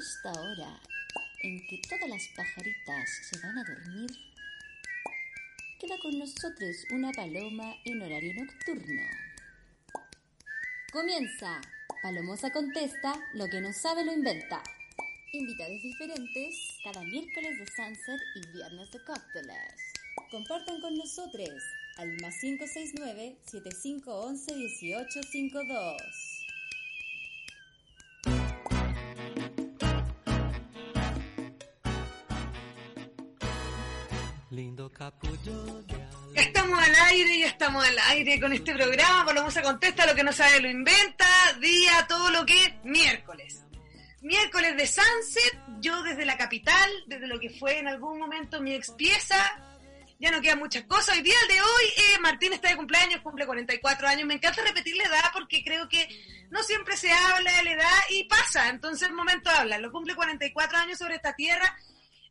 Esta hora en que todas las pajaritas se van a dormir, queda con nosotros una paloma en horario nocturno. Comienza. Palomosa contesta, lo que no sabe lo inventa. Invitados diferentes cada miércoles de Sunset y viernes de cócteles. Compartan con nosotros al más 569-7511-1852. Lindo capullo de Ya estamos al aire, ya estamos al aire con este programa. Palomosa contesta, lo que no sabe lo inventa. Día, todo lo que es miércoles. Miércoles de Sunset, yo desde la capital, desde lo que fue en algún momento mi ex pieza. Ya no quedan muchas cosas. Hoy día, el de hoy, eh, Martín está de cumpleaños, cumple 44 años. Me encanta repetir la edad porque creo que no siempre se habla de la edad y pasa. Entonces, el momento de hablar. Lo cumple 44 años sobre esta tierra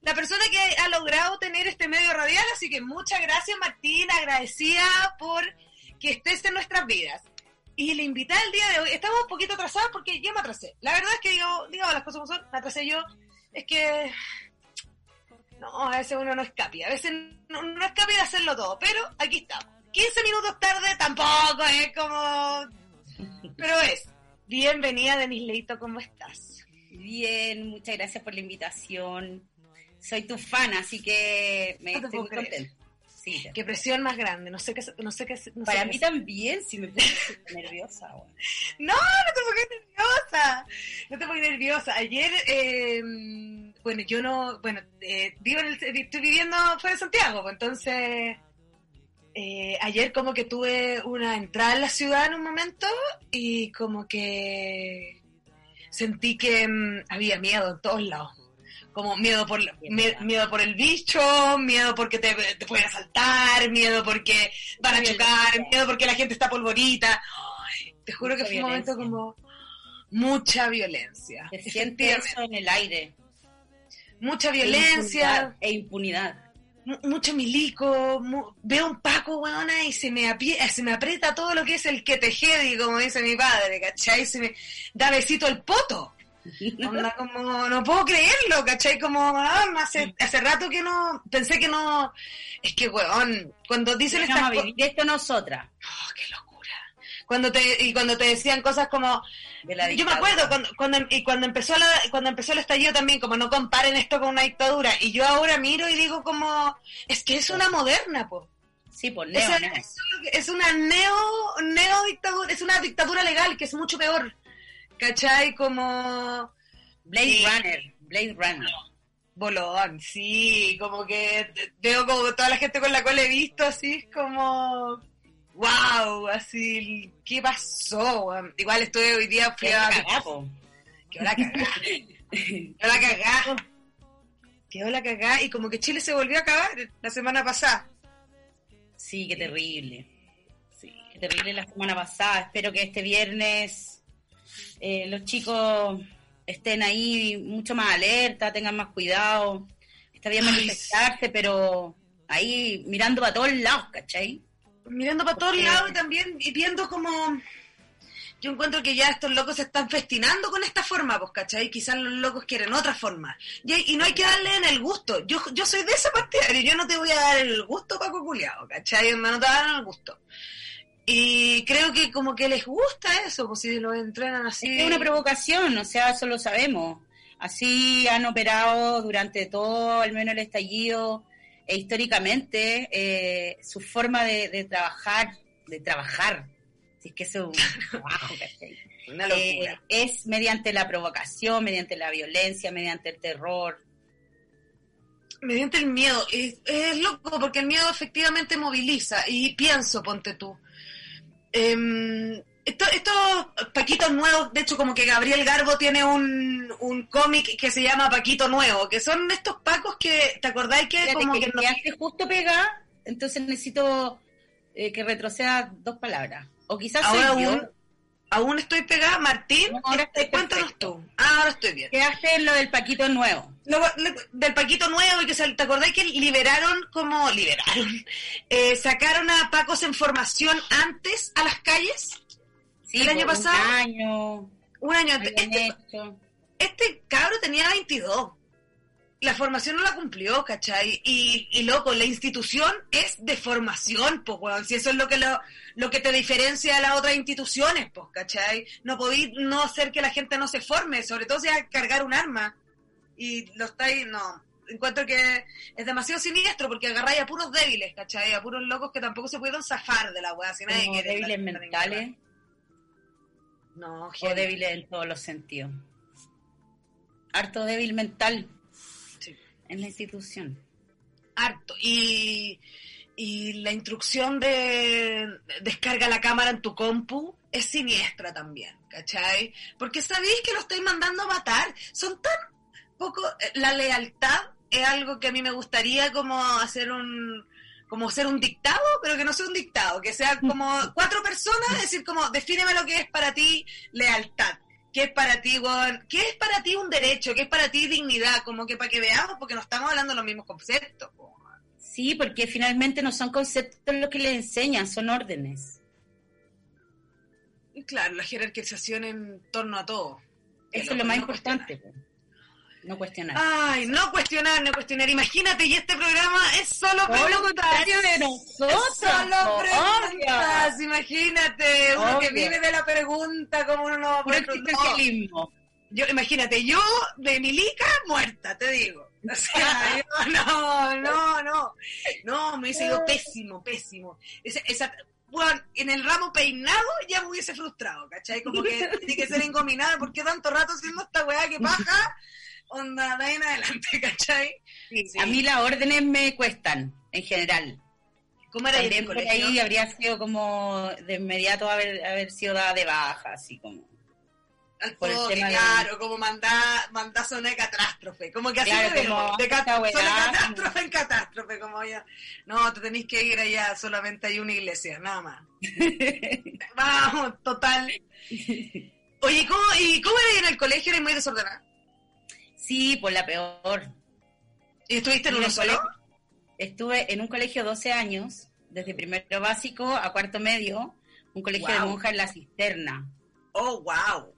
la persona que ha logrado tener este medio radial, así que muchas gracias Martín, agradecida por que estés en nuestras vidas. Y le invité el día de hoy, estamos un poquito atrasados porque yo me atrasé. La verdad es que digo, digo las cosas como son, me atrasé yo, es que no, a veces uno no es capi, a veces no, no es capi de hacerlo todo, pero aquí estamos. 15 minutos tarde tampoco es como... Pero es, bienvenida Denis Leito, ¿cómo estás? Bien, muchas gracias por la invitación. Soy tu fan, así que me No te estoy puedo muy creer. contenta. Sí, Qué presión más grande, no sé qué, no sé qué, no sé para qué mí también, si me puse nerviosa. bueno. No, no te pongas nerviosa. No te pongas nerviosa. Ayer, eh, bueno, yo no, bueno, eh, vivo en el- estoy viviendo fuera de Santiago, pues, entonces, eh, ayer como que tuve una entrada en la ciudad en un momento y como que sentí que mm, había miedo en todos lados. Como miedo por, miedo por el bicho, miedo porque te, te pueden asaltar, miedo porque van a chocar, miedo porque la gente está polvorita. Ay, te juro que fue un momento como mucha violencia. Se siente eso en el aire. Mucha E violencia, impunidad, E impunidad. mu- mucho milico, mu- veo un Paco, weona, y se me, apie- se me aprieta todo lo que es el que tejedi, como dice mi padre, ¿cachai? Se me da besito el poto. Onda como, no puedo creerlo, ¿cachai? Como, ah, hace, hace rato que no, pensé que no, es que, weón, cuando dicen estas cosas, esto nosotras. oh, qué locura. Cuando te, y cuando te decían cosas como, De la yo me acuerdo cuando, cuando, y cuando empezó la, cuando empezó el estallido también, como no comparen esto con una dictadura, y yo ahora miro y digo como, es que es una moderna, po. Sí, por Es, neo, neo. es- es una neo, neo dictadura, es una dictadura legal que es mucho peor. ¿Cachai? Como Blade Sí. Runner. Blade Runner. bolón, sí, como que veo como toda la gente con la cual he visto así, es como wow, así, ¿qué pasó? Igual estuve hoy día, fui Qué a... Quedó la cagá. Quedó la cagá. Quedó la cagá y como que Chile se volvió a acabar la semana pasada. Sí, qué terrible. Sí, qué terrible la semana pasada. Espero que este viernes eh, los chicos estén ahí mucho más alerta, tengan más cuidado. Está bien Ay, manifestarse, pero ahí mirando para todos lados, ¿cachai? mirando para todos lados y también y viendo como yo encuentro que ya estos locos se están festinando con esta forma, pues, ¿cachai? Quizás los locos quieren otra forma. Y, no hay que darle en el gusto. Yo, yo soy de ese partidario, yo no te voy a dar el gusto, Paco Culeado, ¿cachai? No te dar el gusto. Y creo que como que les gusta eso, pues si lo entrenan así. Es una provocación, o sea, eso lo sabemos. Así han operado durante todo, al menos el estallido, e históricamente, eh, su forma de, de trabajar, de trabajar, si es que es un trabajo. Una Eh, es mediante la provocación, mediante la violencia, mediante el terror. mediante el miedo. Es, es loco porque el miedo efectivamente moviliza. Y pienso, ponte tú. Em, Esto- estos Paquitos nuevos, de hecho, como que Gabriel Garbo tiene un, un cómic que se llama Paquito Nuevo, que son estos pacos que, ¿te acordáis que Fíjate como que, que no- hace justo pega, entonces necesito eh, que retroceda dos palabras. O quizás soy ahora yo, aún estoy pegada? Martín, No, ahora este, estoy cuéntanos perfecto. tú. Ah, ahora estoy bien. que hace lo del Paquito nuevo. Lo- lo- del Paquito Nuevo, y que ¿te acordás que liberaron como, liberaron, eh, sacaron a Pacos en formación antes a las calles? Sí, ¿El año pasado? Un año. Un año antes. Este, este cabro tenía 22. La formación no la cumplió, ¿cachai? Y, y loco, la institución es de formación, pues, weón. Si eso es lo que lo, lo que te diferencia de las otras instituciones, pues, ¿cachai? No podéis no hacer que la gente no se forme, sobre todo si es cargar un arma. Y lo estáis, no. Encuentro que es demasiado siniestro porque agarráis a puros débiles, ¿cachai? A puros locos que tampoco se pudieron zafar de la weá. Si nadie quiere débiles mentales. No, o débiles en todos los sentidos. Harto débil mental. En la institución. harto. Y, y la instrucción de descarga la cámara en tu compu es siniestra también, ¿cachai? Porque sabéis que lo estoy mandando a matar. Son tan poco... eh, La lealtad es algo que a mí me gustaría como hacer un como ser un dictado, pero que no sea un dictado, que sea como cuatro personas, decir como, defíneme lo que es para ti lealtad. ¿Qué es para ti, weón? ¿Qué es para ti un derecho? ¿Qué es para ti dignidad? Como que para que veamos, porque no estamos hablando de los mismos conceptos. Sí, porque finalmente no son conceptos los que les enseñan, son órdenes. Claro, la jerarquización en torno a todo. Eso es lo más importante. No cuestionar. Ay, no cuestionar, no cuestionar. Imagínate, y este programa es solo Todo lo preguntas. contrario de nosotros. Solo preguntas, imagínate, uno que vive de la pregunta, como uno no va a no. Yo, imagínate, yo de Milica muerta, te digo. O sea, yo, no, no, no. No, me hubiese ido pésimo, pésimo. Esa, esa, bueno, en el ramo peinado ya me hubiese frustrado, ¿cachai? Como que tiene que ser engominada, ¿por qué tanto rato haciendo esta weá que paja? Onda, de ahí en adelante, ¿cachai? Sí. A mí las órdenes me cuestan, en general. ¿Cómo era También el por colegio? ahí habría sido como de inmediato haber, haber sido dada de baja, así como. Al por el de- claro, como mandar mandar zona de catástrofe, como que así Claro, me veo, como de cat- zona de catástrofe en catástrofe, como ya, no, te tenéis que ir allá, solamente hay una iglesia, nada más. Vamos, total. Oye, ¿cómo, ¿y cómo eres en el colegio? ¿Eres muy desordenada? Sí, por la peor. ¿Y estuviste en uno solo? Estuve en un colegio 12 años, desde primero básico a cuarto medio, un colegio de monjas en la cisterna. Oh, wow.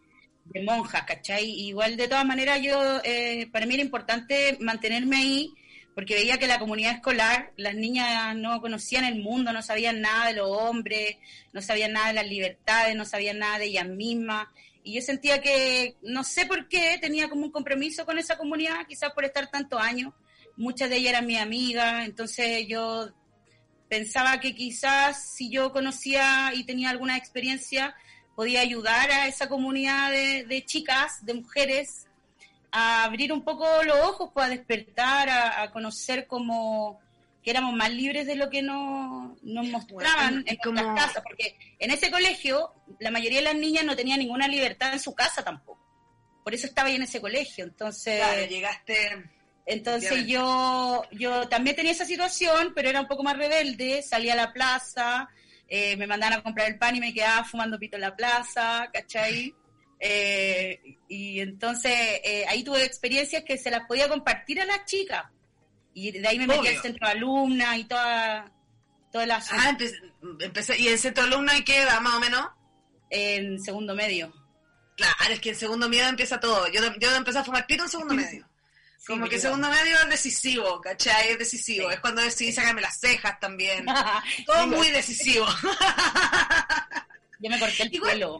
de monjas, ¿cachai? Igual de todas maneras yo, eh, para mí era importante mantenerme ahí porque veía que la comunidad escolar, las niñas no conocían el mundo, no sabían nada de los hombres, no sabían nada de las libertades, no sabían nada de ellas mismas. Y yo sentía que, no sé por qué, tenía como un compromiso con esa comunidad, quizás por estar tantos años. Muchas de ellas eran mis amigas, entonces yo pensaba que quizás si yo conocía y tenía alguna experiencia, podía ayudar a esa comunidad de, de chicas, de mujeres, a abrir un poco los ojos, pues, a despertar, a, a conocer como que éramos más libres de lo que no- nos mostraban Bueno, en como- nuestras casas, porque en ese colegio la mayoría de las niñas no tenía ninguna libertad en su casa tampoco. Por eso estaba ahí en ese colegio. Entonces, Claro, llegaste... entonces yo, yo también tenía esa situación, pero era un poco más rebelde, salía a la plaza, eh, me mandaban a comprar el pan y me quedaba fumando pito en la plaza, ¿cachai? Eh, y entonces eh, ahí tuve experiencias que se las podía compartir a las chicas. Y de ahí me metí Obvio. al centro de alumnas y toda, toda la Ah, empe- empecé, ¿y en centro alumno y qué edad, más o menos? en segundo medio. Claro, es que en segundo medio empieza todo. Yo, yo empecé a fumar pito en segundo medio. Sí, Como que segundo medio es decisivo, ¿cachai? Es decisivo. Sí. Es cuando decidí sacarme las cejas también. Todo muy decisivo. Yo me corté el Igual- pelo.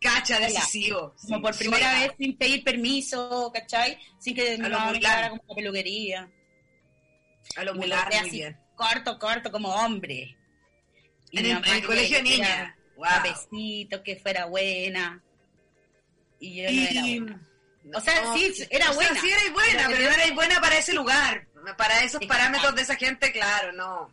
Cacha, decisivo. como Sí, por primera vez sin pedir permiso, ¿cachai? Sin que A lo mamá me como peluquería. A lo Y me mular, corté muy así, bien. corto, corto, como hombre. Y En el, en colegio de que niña. Wow. Suavecito, que fuera buena. Y yo no era buena. O sea, sí, era o sea, buena. sí erais buena, Pero pero no erais buena para ese lugar. Para esos parámetros de esa gente, claro, no.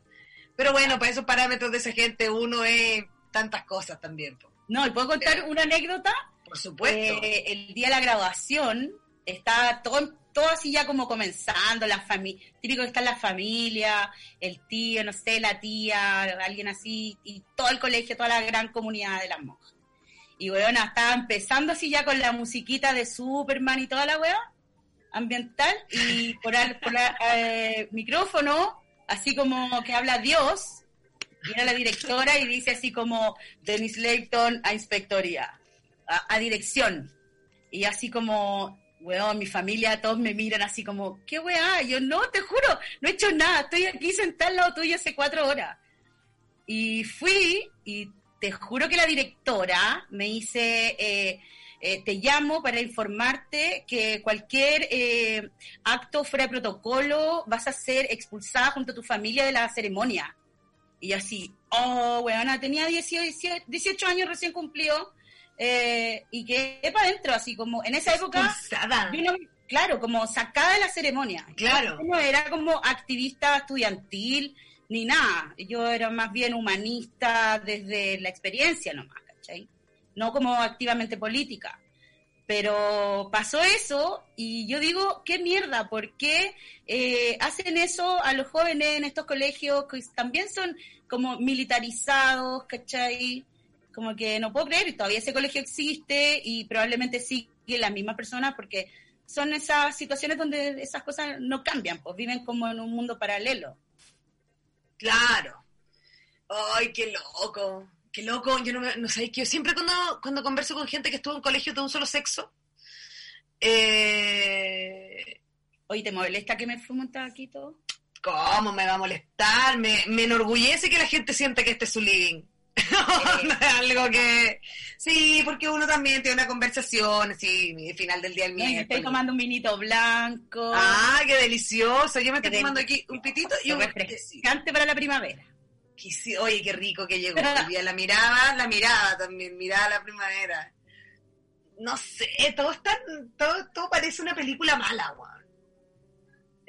Pero bueno, para esos parámetros de esa gente uno es tantas cosas también. po. No, ¿y puedo contar una anécdota? Por supuesto. Eh, el día de la graduación, está todo, todo así ya como comenzando, la familia, típico que está la familia, el tío, no sé, la tía, alguien así, y todo el colegio, toda la gran comunidad de las monjas. Y bueno, estaba empezando así ya con la musiquita de Superman y toda la weá ambiental, y por la, eh, micrófono, así como que habla Dios, viene la directora y dice así como Dennis Layton a inspectoría, a dirección. Y así como, weón, mi familia, todos me miran así como, ¿qué weá? Yo no, te juro, no he hecho nada, estoy aquí sentada al lado tuyo hace cuatro horas. Y fui y te juro que la directora me dice, eh, eh, te llamo para informarte que cualquier eh, acto fuera de protocolo vas a ser expulsada junto a tu familia de la ceremonia. Y así, oh, weona, tenía 18, 18 años recién cumplido eh, y quedé para adentro, así como en esa época, claro, como sacada de la ceremonia. Claro. Yo no era como activista estudiantil ni nada, yo era más bien humanista desde la experiencia nomás, ¿cachai? No como activamente política. Pero pasó eso y yo digo, qué mierda, ¿por qué eh, hacen eso a los jóvenes en estos colegios que también son como militarizados, ¿cachai? Como que no puedo creer, y todavía ese colegio existe y probablemente sigue las mismas personas porque son esas situaciones donde esas cosas no cambian, pues viven como en un mundo paralelo. Claro. Ay, qué loco. Qué loco. Yo no, no sé, que yo siempre cuando, cuando converso con gente que estuvo en colegios de un solo sexo, eh, Oye, ¿te molesta que me fume un tabaquito? ¿cómo me va a molestar? Me, me enorgullece que la gente sienta que este es su living. Algo que... Sí, porque uno también tiene una conversación, así, final del día del yo estoy miércoles. tomando un vinito blanco. Ah, qué delicioso. Yo me estoy Qué tomando aquí un pitito y un... refrescante para la primavera. Oye, qué rico que llegó. La miraba, la miraba también, miraba la primavera. No sé, todo es tan, todo, todo parece una película mala, weón.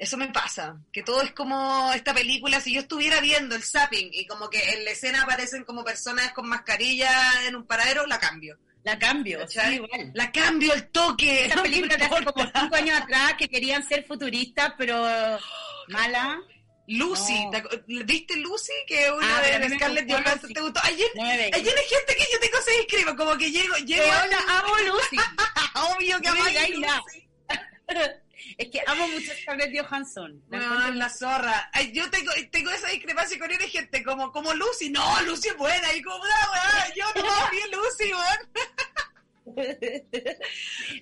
Eso me pasa, que todo es como esta película, si yo estuviera viendo el zapping y como que en la escena aparecen como personas con mascarilla en un paradero, la cambio. La cambio, sí, igual. La cambio el toque. No me película de hace como cinco años atrás que querían ser futuristas, pero mala. Lucy, No. ¿te acu- ¿viste Lucy? Que es una Ah, pero a de Scarlett Johansson. ¿te gustó? Ayer, No hay gente que yo tengo se inscribo, como que llego, llego Pero a la amo Lucy. Obvio que amo. Lucy. es que amo mucho a Scarlett Johansson. La No, encuentro- la zorra. Ay, yo tengo, tengo esa discrepancia con una gente como, como Lucy. No, Lucy es buena. Y como, no, weá, yo no a Lucy, weón.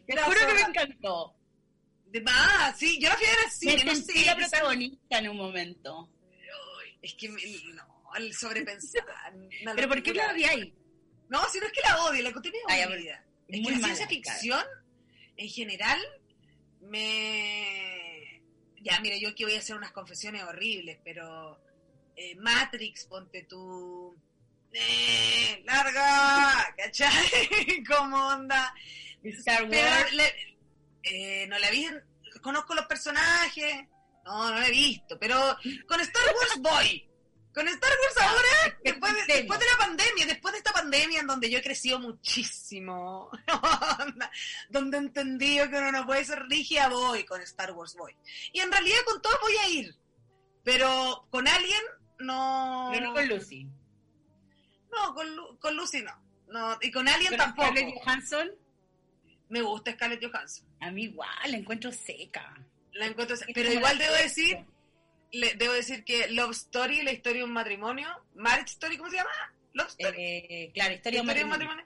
Te La juro que me zorra. encantó. De más, sí, yo la fui a ver al cine, me no sentí sé. la protagonista en un momento. Es que, me- no, el sobrepensar. ¿Pero por qué la odiáis? No, si no es que la odio, la aburrida. Es que la ciencia ficción, en general, me... Ya, mira, yo aquí voy a hacer unas confesiones horribles, pero eh, Matrix, ponte tú... Eh, larga, ¿cachai? ¿Cómo onda? Star Pero Wars. le- eh, no la vi, conozco los personajes, no, no la he visto, pero con Star Wars voy. Con Star Wars ahora, después de, después de la pandemia, después de esta pandemia en donde yo he crecido muchísimo, donde he entendido que uno no puede ser rígida, voy con Star Wars, voy. Y en realidad con todos voy a ir, pero con alguien no... Pero no con Lucy. No, con, Lu- con Lucy no. no. Y con alguien Con tampoco. Scarlett Johansson, Me gusta Scarlett Johansson. a mí igual, la encuentro seca. La encuentro, Es pero igual debo decir, le- debo decir que Love Story, la historia de un matrimonio, Marriage Story, ¿cómo se llama? Love Story. Eh, claro, historia de un matrimonio.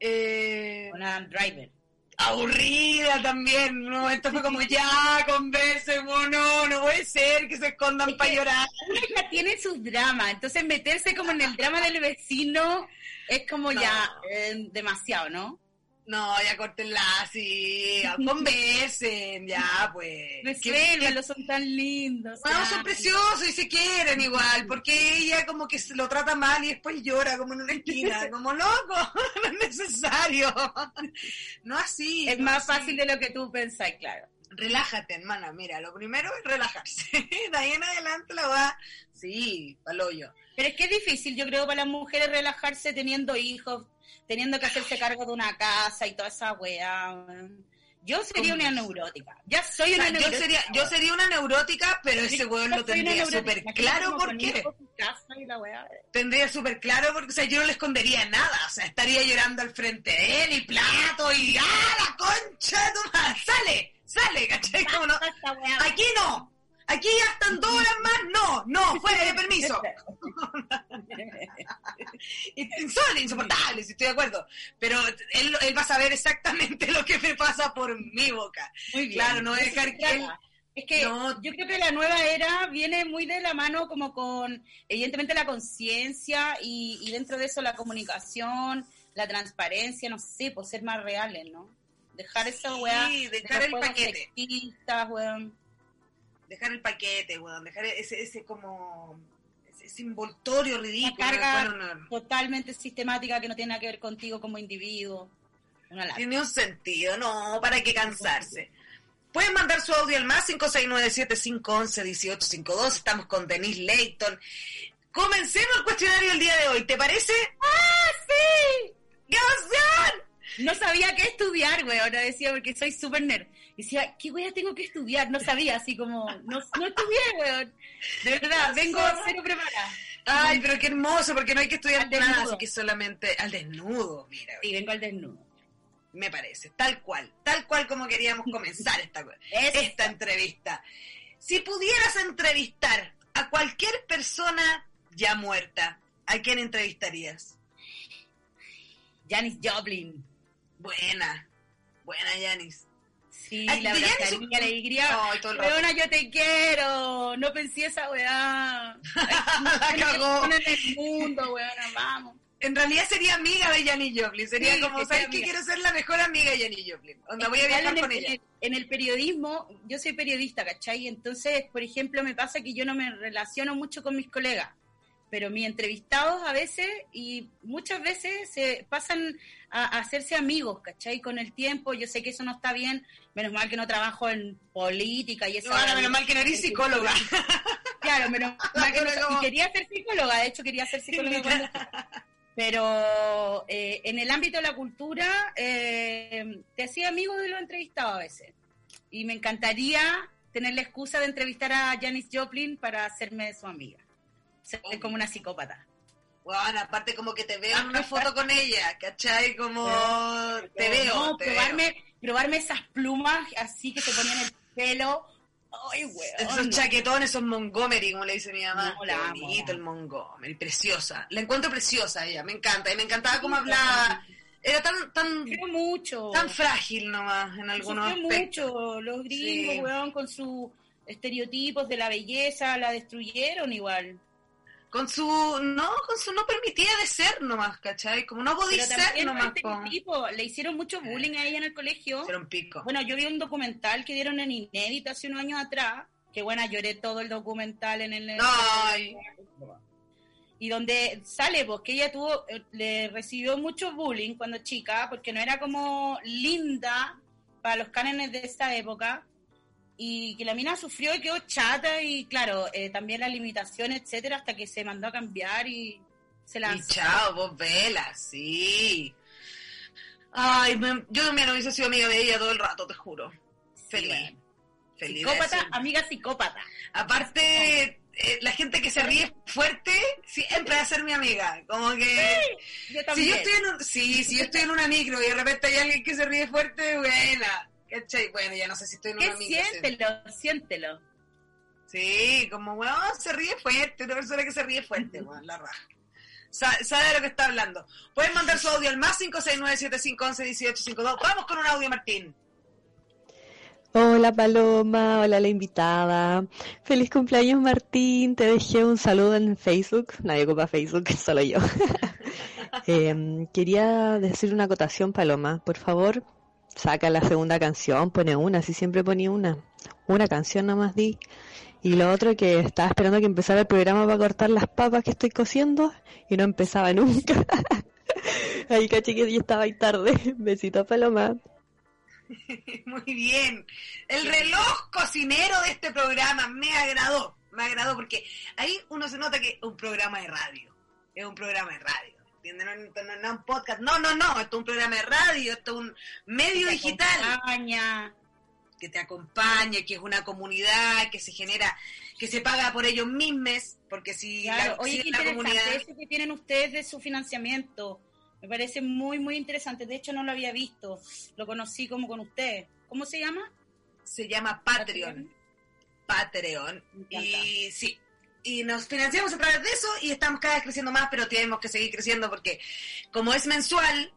Eh, Con Adam Driver. aburrida también. Un momento fue como, ya, conversemos, no, no puede ser que se escondan Es para llorar. Una ya tiene sus dramas, entonces meterse como en el drama del vecino es como No. ya eh, demasiado, ¿no? No, ya córtenla así, conversen, ya, pues. ¿Qué- Resuélvanlo, son tan lindos. Bueno, son preciosos y se quieren igual, porque ella como que lo trata mal y después llora como en una esquina, como loco, no es necesario. No así. Es no más así. fácil de lo que tú pensás, claro. Relájate, hermana, mira, lo primero es relajarse. De ahí en adelante la va, sí, paloyo. Pero es que es difícil, yo creo, para las mujeres relajarse teniendo hijos, teniendo que hacerse cargo de una casa y toda esa weá. Yo sería una neurótica. Ya soy O una sea, yo neurótica. sería, yo sería una neurótica, pero ese weón lo tendría neurótica. súper claro como por con qué. hijos y casa y la weá. Tendría súper claro porque, o sea, yo no le escondería nada, o sea, estaría llorando al frente de él y plato y ¡ah, la concha de tu madre! ¡Sale! ¡Sale! ¿Cachai? Como no, aquí no, aquí ya están dos horas más, no, no, fuera de permiso. Son insoportables, estoy de acuerdo, pero él, él va a saber exactamente lo que me pasa por mi boca. Muy bien. Claro, no dejar que él-. Es que No. yo creo que la nueva era viene muy de la mano como con, evidentemente, la conciencia y, y dentro de eso la comunicación, la transparencia, no sé, por ser más reales, ¿no? Dejar esa Sí, weá. dejar esos el paquete. weón. Dejar el paquete, weón, dejar ese, ese como ese, envoltorio ridículo. Una carga totalmente sistemática que no tiene nada que ver contigo como individuo. Una tiene un sentido, no, para qué cansarse. Pueden mandar su audio al más 569-7511-1852. Estamos con Denise Layton. Comencemos el cuestionario del día de hoy, ¿te parece? ¡Ah, sí! ¡Qué emoción! No sabía qué estudiar, güey. Ahora decía, porque soy súper nerd. Decía, ¿qué wea tengo que estudiar? No sabía, así como, no, no estudié, weón. De verdad, vengo cero preparada. Ay, pero qué hermoso, porque no hay que estudiar nada, así que solamente al desnudo, mira, Y vengo al desnudo. me parece, tal cual, tal cual como queríamos comenzar esta, esta entrevista. Si pudieras entrevistar a cualquier persona ya muerta, ¿a quién entrevistarías? Janis Joplin. Buena, buena Yanis. Sí, la abrazaría, le diría, weona, yo te quiero. No pensé esa weá. La cagó. en el mundo, weona, vamos. En realidad sería amiga de Janis Joplin, sería Sí, como, ¿sabes qué? Quiero ser la mejor amiga de Janis Joplin. Onda, voy a viajar con el, ella. en el- En el periodismo, yo soy periodista, ¿cachai? Entonces, por ejemplo, me pasa que yo no me relaciono mucho con mis colegas, pero mis entrevistados a veces y muchas veces se pasan a, a hacerse amigos, ¿cachai? Con el tiempo, yo sé que eso no está bien, menos mal que no trabajo en política y eso. Bueno, menos mal que no eres psicóloga. Claro, menos mal que no- y quería ser psicóloga, de hecho quería ser psicóloga cuando pero eh, en el ámbito de la cultura eh, te hacía amigo de los entrevistados a veces y me encantaría tener la excusa de entrevistar a Janis Joplin para hacerme su amiga ser como una psicópata Bueno, aparte como que te veo en una foto con ella, ¿cachai? Como te veo, no, te probarme probarme esas plumas así que te ponían el pelo ay weón Esos chaquetones, esos Montgomery, como le dice mi mamá. No, Qué bonito el Montgomery, preciosa. La encuentro preciosa ella, me encanta. Y me encantaba cómo hablaba. Era tan, tan, mucho tan frágil nomás en algunos aspectos. mucho. Los gringos, Sí. weón, con sus estereotipos de la belleza, la destruyeron igual. Con su, no, con su no permitía de ser nomás, ¿cachai? Como no podía ser nomás, este po. tipo, le hicieron mucho bullying a ella en el colegio. Un pico. Bueno, yo vi un documental que dieron en Inédita hace unos años atrás, que bueno, lloré todo el documental en el... Ay. Y donde sale, pues, que ella tuvo, eh, le recibió mucho bullying cuando chica, porque no era como linda para los cánones de esa época, y que la mina sufrió y quedó chata, y claro, eh, también la limitación, etcétera, hasta que se mandó a cambiar y se Y lanzó. chao, vos vela, sí. Ay, me- yo también hubiese sido amiga de ella todo el rato, te juro. Feliz. bueno. Feliz. de Psicópata, amiga psicópata. Aparte, eh, la gente que se ríe fuerte siempre va a ser mi amiga. Como que. Yo Si yo estoy en un, sí, si yo estoy en una micro y de repente hay alguien que se ríe fuerte, buena. ¿Cachai? Bueno, ya no sé si estoy en ¿Qué una siéntelo, siéntelo. Sí, como, weón, se ríe fuerte, una persona que se ríe fuerte, weón, la raja. Sa- sabe de lo que está hablando. Pueden mandar su audio al más 569-7511-1852. Vamos con un audio, Martín. Hola Paloma, hola la invitada. Feliz cumpleaños Martín, te dejé un saludo en Facebook, nadie ocupa Facebook, solo yo. Em, quería decir una acotación Paloma, por favor, saca la segunda canción, pone una, si siempre ponía una, una canción nomás di. Y lo otro que estaba esperando que empezara el programa para cortar las papas que estoy cociendo y no empezaba nunca. Ahí caché que ya estaba ahí tarde. Besito Paloma. Muy bien. El reloj cocinero de este programa me agradó. me agradó porque ahí uno se nota que es un programa de radio. Es un programa de radio. ¿Entiendes? No, no, no un podcast. No, no, no. Esto es un programa de radio. Esto es un medio digital. Acompaña. Que te acompaña, que es una comunidad, que se genera, que se paga por ellos mismos. Porque si Claro, la, oye, si la comunidad. eso que tienen ustedes de su financiamiento. Me parece muy, muy interesante. De hecho, no lo había visto. Lo conocí como con ustedes. ¿Cómo se llama? se llama Patreon. Patreon. Y sí. Y nos financiamos a través de eso y estamos cada vez creciendo más, pero tenemos que seguir creciendo porque como es mensual,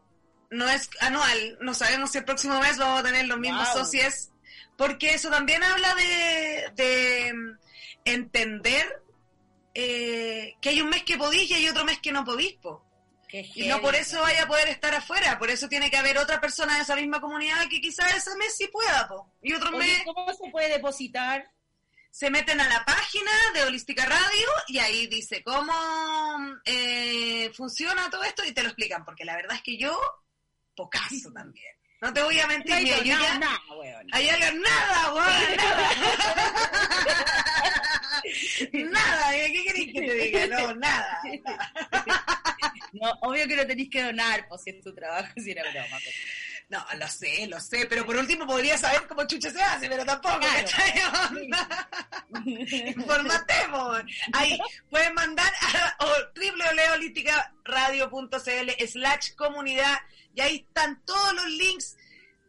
no es anual, no sabemos si el próximo mes vamos a tener los mismos Wow. socios, porque eso también habla de, de mm, entender eh, que hay un mes que podís y hay otro mes que no podís, po. Y no por eso vaya a poder estar afuera, por eso tiene que haber otra persona de esa misma comunidad que quizás ese mes sí pueda, po. Y otro mes Oye, ¿cómo se puede depositar? Se meten a la página de Holística Radio y ahí dice cómo eh, funciona todo esto y te lo explican, porque la verdad es que yo, pocaso también. No te voy a mentir, No yo nada, nada, weón. Nada, weón, nada. nada, ¿qué querés que te diga? No, nada. No, obvio que no tenéis que donar, pues si es tu trabajo, si era broma. pero- No, lo sé, lo sé, pero por último podría saber cómo chucha se hace, pero tampoco, Claro. ¿cachai? Onda. Informatemos. Ahí pueden mandar a www.holísticaradio.cl slash comunidad y ahí están todos los links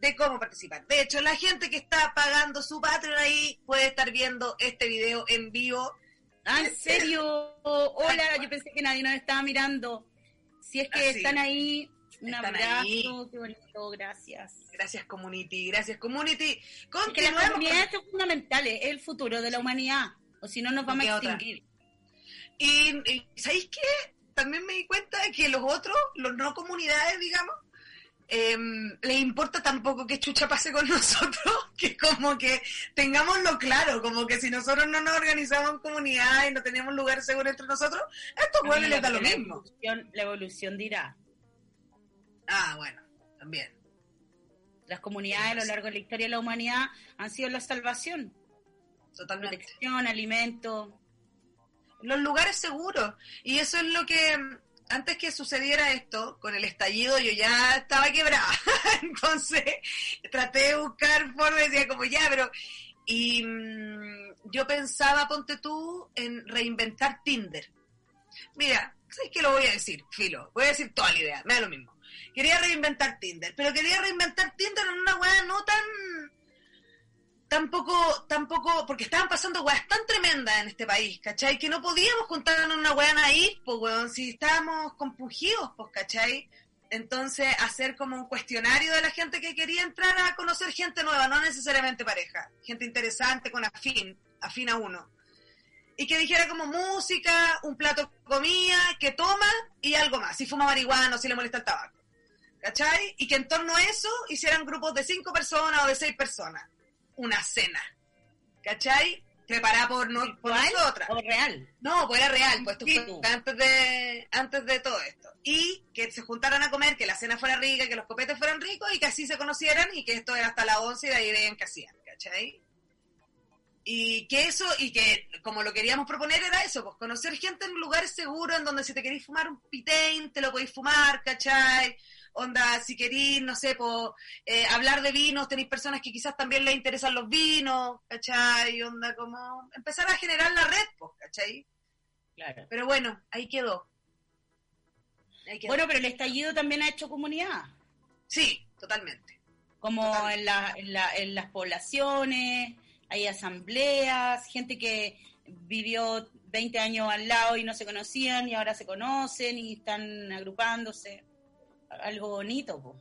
de cómo participar. De hecho, la gente que está pagando su Patreon ahí puede estar viendo este video en vivo. Ah, ¿en serio? Hola, yo pensé que nadie nos estaba mirando. Si es que están ahí, un abrazo, qué bonito, gracias. Gracias, community. Gracias, community. Es que las Continuemos. con- comunidades son fundamentales, es el futuro de la humanidad. O si no, nos vamos ¿Qué a extinguir. Y, y ¿sabéis qué? También me di cuenta de que los otros, los no comunidades, digamos, em, les importa tampoco que chucha pase con nosotros, que como que tengámoslo claro, como que si nosotros no nos organizamos en comunidad y no tenemos lugar seguro entre nosotros, a estos hueones les da lo mismo. La evolución dirá. Ah, bueno, también. Las comunidades a lo largo de la historia de la humanidad han sido la salvación. Totalmente. Protección, alimento. los lugares seguros. Y eso es lo que, antes que sucediera esto, con el estallido yo ya estaba quebrada. Entonces traté de buscar formas, decía como ya, pero... Y mm, yo pensaba, ponte tú, en reinventar Tinder. Mira, ¿sabes qué lo voy a decir? Filo, voy a decir toda la idea, me da lo mismo. Quería reinventar Tinder, pero quería reinventar Tinder en una weá no tan tampoco, tampoco, porque estaban pasando weas tan tremendas en este país, ¿cachai? Que no podíamos juntarnos una wea naif, pues weón, si estábamos compungidos, pues, ¿cachai? Entonces, hacer como un cuestionario de la gente que quería entrar a conocer gente nueva, no necesariamente pareja, gente interesante con afín, afín a uno. Y que dijera como música, un plato de comida, que toma y algo más, si fuma marihuana o si le molesta el tabaco. ¿Cachai? Y que en torno a eso hicieran grupos de cinco personas o de seis personas. Una cena. ¿Cachai? Preparada por, no, por ¿Virtual nosotras. o real? No, pues era real, pues Sí. fue antes de, antes de todo esto. Y que se juntaran a comer, que la cena fuera rica, que los copetes fueran ricos y que así se conocieran y que esto era hasta las 11 y de ahí veían qué hacían, ¿cachai? Y que eso, y que como lo queríamos proponer era eso, pues conocer gente en lugares seguros en donde si te queréis fumar un pitain, te lo podéis fumar, ¿cachai? Onda, si queréis, no sé, pues, eh, hablar de vinos, tenéis personas que quizás también les interesan los vinos, ¿cachai? Onda, como empezar a generar la red, pues, ¿cachai? Claro. Pero bueno, ahí quedó. Ahí quedó. Bueno, pero el estallido también ha hecho comunidad. sí, totalmente. como Totalmente. en, la- en, la- en las poblaciones, hay asambleas, gente que vivió 20 años al lado y no se conocían y ahora se conocen y están agrupándose. Algo bonito. po.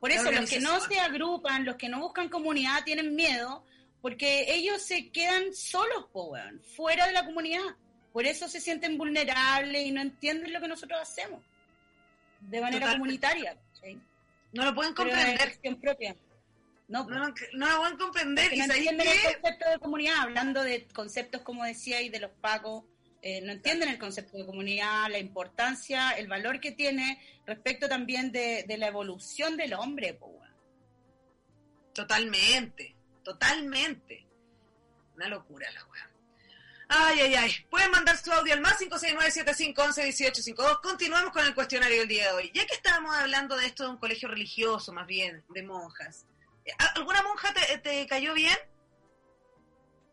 Por eso los que no se agrupan, los que no buscan comunidad tienen miedo porque ellos se quedan solos, po, weón, fuera de la comunidad. Por eso se sienten vulnerables y no entienden lo que nosotros hacemos de manera Totalmente. comunitaria. ¿sí? No lo pueden Pero es comprender. propia. No, No, lo pueden comprender. que ¿Y no entienden el concepto de comunidad, hablando de conceptos como decía y de los pacos, eh, no entienden el concepto de comunidad, la importancia, el valor que tiene respecto también de, de la evolución del hombre. po. Totalmente, totalmente. Una locura la weá. Ay, ay, ay. Pueden mandar su audio al más 569-7511-1852. Continuamos con el cuestionario del día de hoy. Ya que estábamos hablando de esto de un colegio religioso, más bien, de monjas. ¿Alguna monja te, te cayó bien?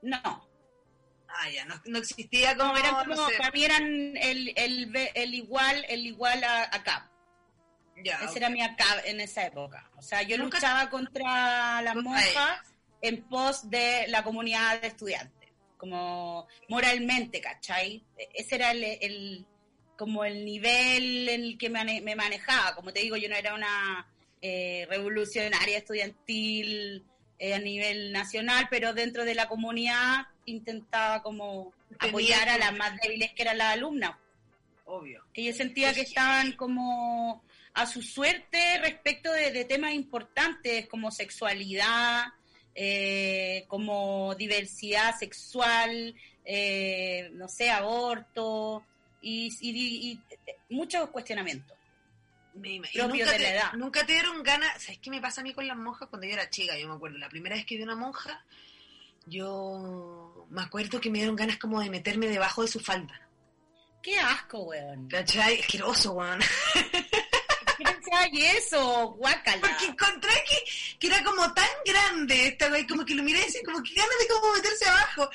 No. Ah, ya, no, no existía como... No, eran como, no sé. para mí eran el, el, el igual, el igual a, acá. Ya, Ese era mi acá en esa época. O sea, yo Nunca- luchaba contra las monjas en pos de la comunidad de estudiantes, como moralmente, ¿cachai? Ese era el, el- como el nivel en el que mane- me manejaba. Como te digo, yo no era una eh, revolucionaria estudiantil eh, a nivel nacional, pero dentro de la comunidad intentaba como Tenía apoyar a las más débiles que eran las alumnas Obvio. que yo sentía que estaban como a su suerte respecto de, de temas importantes como sexualidad, eh, como diversidad sexual, eh, no sé, aborto y, y- y muchos cuestionamientos. Me ima- y Propio nunca de te, la edad. Nunca te dieron ganas. ¿Sabes qué me pasa a mí con las monjas cuando yo era chica? Yo me acuerdo, la primera vez que vi una monja, yo me acuerdo que me dieron ganas como de meterme debajo de su falda. Qué asco, weón. ¿Cachai? Asqueroso, weón. ¿Qué pensabas y eso? Guácala. Porque encontré que, que era como tan grande esta güey, como que lo miré y decía, como que ganas de como meterse abajo.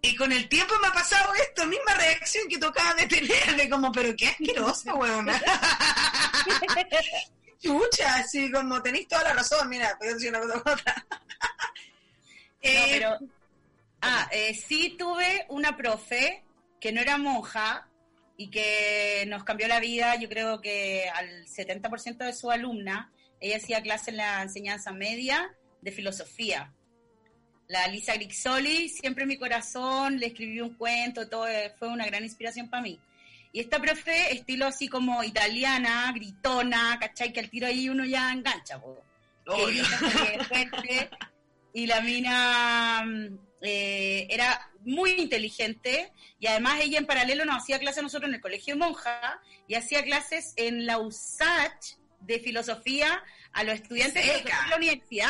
Y con el tiempo me ha pasado esto, misma reacción que tocaba detenerme, como, pero qué asquerosa, weón. Chucha, así como tenéis toda la razón, mira, voy a decir una cosa otra. No, Eh, pero. Ah, eh, sí tuve una profe que no era monja y que nos cambió la vida, yo creo que al 70% de su alumna. Ella hacía clase en la enseñanza media de filosofía. La Lisa Grixoli, siempre en mi corazón, le escribí un cuento, todo eh, fue una gran inspiración para mí. Y esta profe, estilo así como italiana, gritona, ¿cachai? Que al tiro ahí uno ya engancha, po que obvio. grita, que fuerte. Y la mina mm, eh, era muy inteligente y además ella en paralelo nos hacía clases nosotros en el colegio monja y hacía clases en la USACH de filosofía a los estudiantes de la universidad.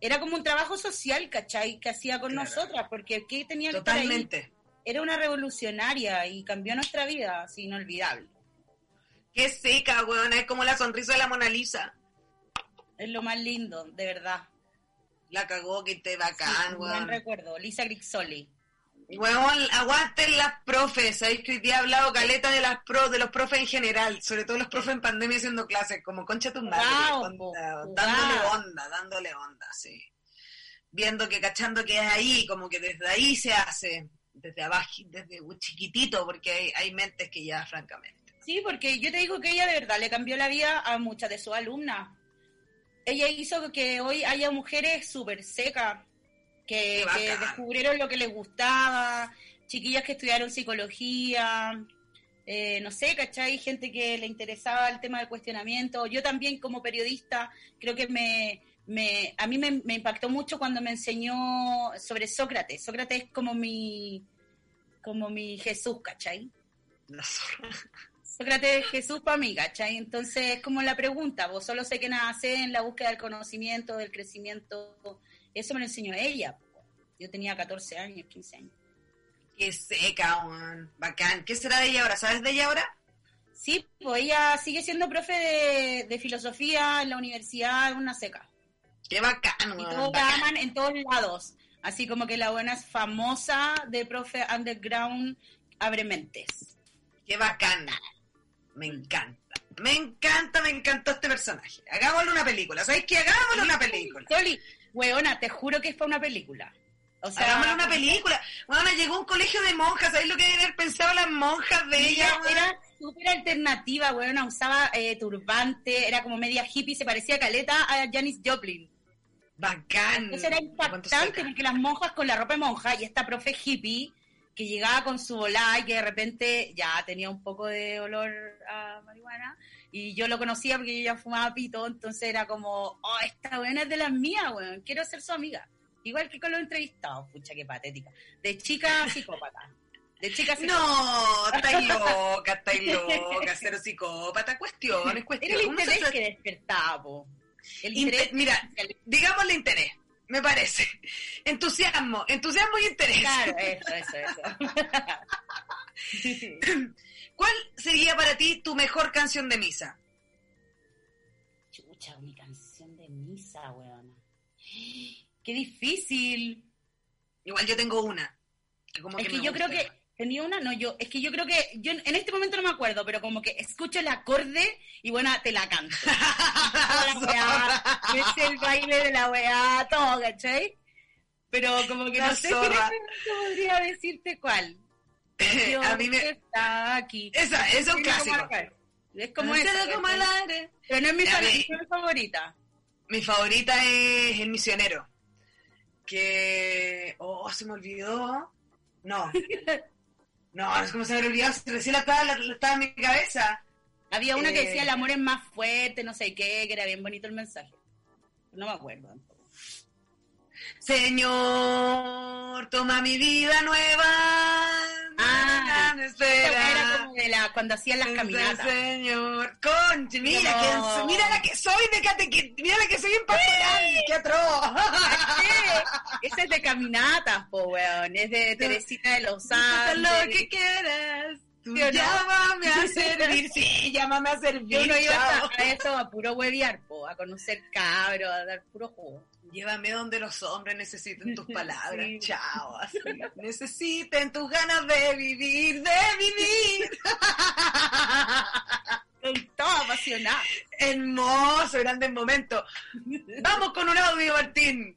Era como un trabajo social, ¿cachai? Que hacía con Claro. nosotras, porque ¿qué tenía que estar ahí? Totalmente. Era una revolucionaria y cambió nuestra vida, así inolvidable. Qué seca, weón, es como la sonrisa de la Mona Lisa. Es lo más lindo, de verdad. La cagó, que te Sí, bacán, un gran weón. recuerdo. Lisa Grixoli. Weón, aguanten las profes. Sabéis que hoy día he hablado caleta de las pro, de los profes en general, sobre todo los profes en pandemia haciendo clases, como concha tu madre, Jugao, po, onda, jugao. dándole onda, dándole onda, sí. Viendo que cachando que es ahí, como que desde ahí se hace, desde abajo, desde chiquitito, porque hay, hay mentes que ya, francamente. Sí, porque yo te digo que ella de verdad le cambió la vida a muchas de sus alumnas. Ella hizo que hoy haya mujeres súper secas, que, descubrieron lo que les gustaba, chiquillas que estudiaron psicología, eh, no sé, ¿cachai? Gente que le interesaba el tema del cuestionamiento. Yo también como periodista creo que me, me a mí me, me impactó mucho cuando me enseñó sobre Sócrates. Sócrates es como mi, como mi Jesús, ¿cachai? Zorra. Sócrates es Jesús para mí, ¿cachai? Entonces, es como la pregunta, vos solo sé que nada sé en la búsqueda del conocimiento, del crecimiento, eso me lo enseñó ella. Yo tenía 14 años, 15 años. Qué seca, weón. Bacán. ¿Qué será de ella ahora? ¿Sabes de ella ahora? Sí, pues ella sigue siendo profe de, de filosofía en la universidad, una seca. Qué bacán, Y weón. todos la bacán. aman en todos lados. Así como que la buena es famosa de profe underground, abre mentes. Qué bacán. Me encanta. Me encanta, me encantó este personaje. Hagámosle una película. ¿Sabéis qué? Hagámosle una película. Weona, te juro que es para una película. O sea, Hagámosle una película. Bueno, llegó un colegio de monjas. ¿Sabéis lo que deben haber pensado las monjas de ella? Era súper alternativa, weona, usaba eh, turbante, era como media hippie, se parecía a caleta a Janis Joplin. Bacán. Entonces era impactante porque las monjas con la ropa de monja y esta profe hippie que llegaba con su volá y que de repente ya tenía un poco de olor a marihuana y yo lo conocía porque yo ya fumaba pito, entonces era como, oh, esta buena es de las mías, weón, quiero ser su amiga. Igual que con los entrevistados, pucha, qué patética. De chica psicópata. De chica psicópata. No, estáis loca, estáis loca, ser psicópata. Cuestiones, Era el cuestiones. Uno se interés que despertaba, po. El Inte- interés mira, digámosle interés. me parece. Entusiasmo, entusiasmo y interés. Claro, eso, eso, eso. ¿Cuál sería para ti tu mejor canción de misa? Chucha, mi canción de misa, weona. Qué difícil. Igual yo tengo una. que como Es que yo creo que tenía una, no, yo, es que yo creo que, yo en este momento no me acuerdo, pero como que escucho el acorde y bueno, te la canto. La weá, me sé el baile de la weá, todo, ¿cachai? Pero como que La no sé si zorra. este momento podría decirte cuál. Yo A mí me- está aquí. Esa, esa es un clásico. Es como Cielo esa, como aire. Pero no es mi canción favorita. Mi favorita es El Misionero. Que. Oh, se me olvidó. No. No, es como se me si Recién la estaba, la- estaba en mi cabeza. Había una que Eh. decía el amor es más fuerte, no sé qué, que era bien bonito el mensaje. No me acuerdo. Señor, toma mi vida nueva. Ah, no. Era como de la, cuando hacían las caminatas. Señor, conche, mira, No. que, mira la que soy de catequi- mira la que soy en pastoral, qué atroz. Sí, Esa es de caminatas, po, weón. Es de Teresita de los Haz lo que quieras. Tú ¿Sí o no? llámame a servir. Sí, llámame a servir. uno iba chao. a, eso a puro huevear, po, a conocer cabros, a dar puro jugo. Llévame donde los hombres necesiten tus palabras. Sí. Chao. así. Necesiten tus ganas de vivir, de vivir. Estoy toda apasionada. Hermoso, grandes momentos. Vamos con un audio, Martín.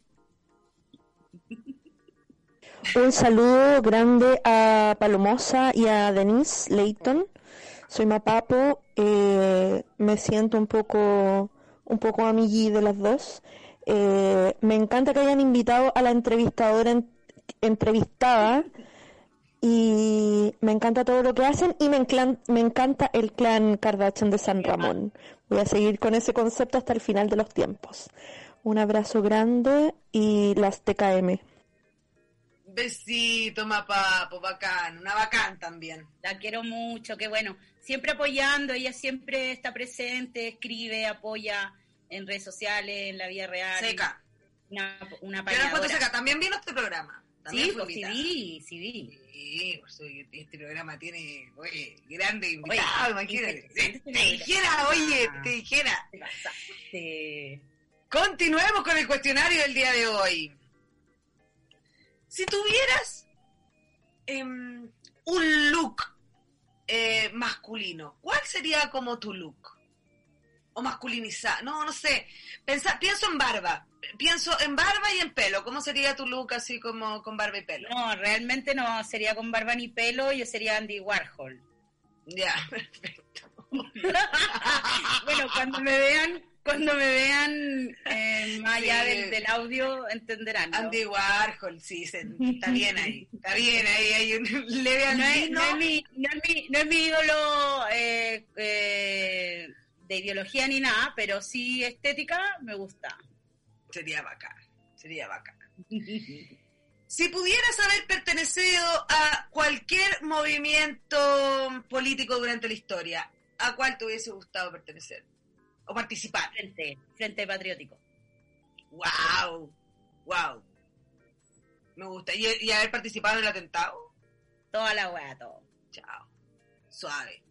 Un saludo grande a Palomosa y a Denise Leighton. Soy Mapapo, eh, me siento un poco, un poco amigui de las dos. Eh, me encanta que hayan invitado a la entrevistadora en- entrevistada y me encanta todo lo que hacen y me, enclan- me encanta el clan Kardashian de San Ramón. Voy a seguir con ese concepto hasta el final de los tiempos. Un abrazo grande y las TKM. Besito, mapapo, bacán. Una bacán también. La quiero mucho, qué bueno. Siempre apoyando, ella siempre está presente, escribe, apoya en redes sociales, en la vida real. Seca. Una, una Yo la apañadora. seca. También vino este programa. También Sí, fue pues sí vi, sí vi. Sí, eso este programa tiene, oye, grande invitado, Oye, imagínate. este- Te, te dijera, oye, te dijera. Te. Continuemos con el cuestionario del día de hoy. Si tuvieras em, un look eh, masculino, ¿cuál sería como tu look? O masculinizar, no, no sé. Pensa- pienso en barba, pienso en barba y en pelo. ¿Cómo sería tu look así como con barba y pelo? No, realmente no sería con barba ni pelo, yo sería Andy Warhol. Ya, perfecto. bueno, cuando me vean, cuando me vean eh, más allá del, del audio entenderán. ¿no? Andy Warhol, sí, se- está bien ahí, está bien ahí, hay un leve no, es, andino. no es mi, no es mi, no es mi ídolo eh, eh, de ideología ni nada, pero sí estética me gusta. Sería bacán, sería bacán. Si pudieras haber pertenecido a cualquier movimiento político durante la historia, ¿a cuál te hubiese gustado pertenecer? O participar. Frente, frente patriótico. ¡Wow! ¡Wow! Me gusta. ¿Y, y haber participado en el atentado? Toda la weá, todo. Chao. Suave.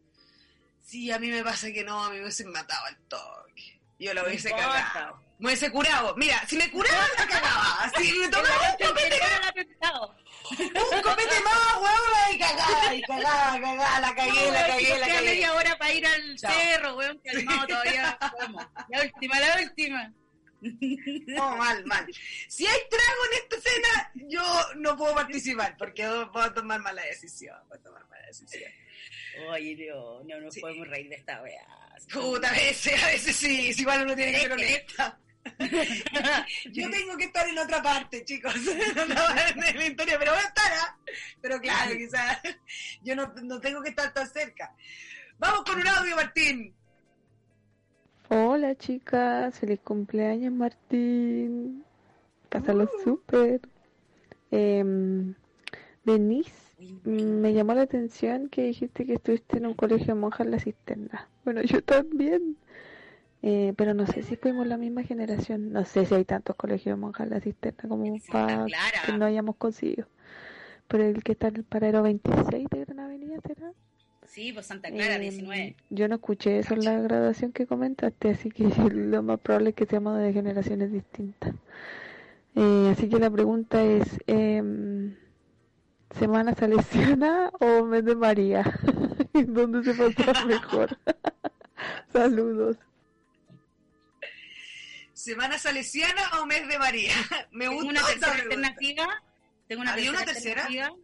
Sí, a mí me pasa que no, a mí me hubiesen matado al toque. Yo lo No hubiese importa. cagado. Me hubiese curado. Mira, si me curaba, la cagaba. Si me tomaba un copete, atentado. un copete más, weón, y cagaba, y cagaba, cagaba, la cagué, la cagué, la Queda cagué. media hora para ir al Chao. cerro, weón, calmado todavía. Vamos. La última, la última. No, mal, mal. Si hay trago en esta escena, yo no puedo participar porque puedo tomar mala decisión. Puedo tomar mala decisión. Oye, Dios, no nos Sí. podemos reír de esta weá. Puta, a veces, a veces sí, si igual uno tiene que ser Es que- honesta. Yo tengo que estar en otra parte, chicos. No en la historia, pero voy a estar, ¿ah? Pero claro, quizás yo no, no tengo que estar tan cerca. Vamos con un audio, Martín. Hola chicas, feliz cumpleaños Martín. Pásalo súper. Em, Denise, me llamó la atención que dijiste que estuviste en un colegio de monjas en la cisterna. Bueno, yo también. Eh, pero no sé si fuimos la misma generación. No sé si hay tantos colegios de monjas en la cisterna como para que no hayamos conseguido. Pero el que está en el paradero 26 de Gran Avenida, ¿será? Sí, pues Santa Clara, 19. Em, yo no escuché eso en la graduación que comentaste, así que lo más probable es que seamos de generaciones distintas. Eh, así que la pregunta es, eh, ¿Semana Salesiana o Mes de María? ¿Dónde se pasa mejor? Saludos. ¿Semana Salesiana o Mes de María? Me gusta una tercera alternativa. Tengo una, tercera, una tercera alternativa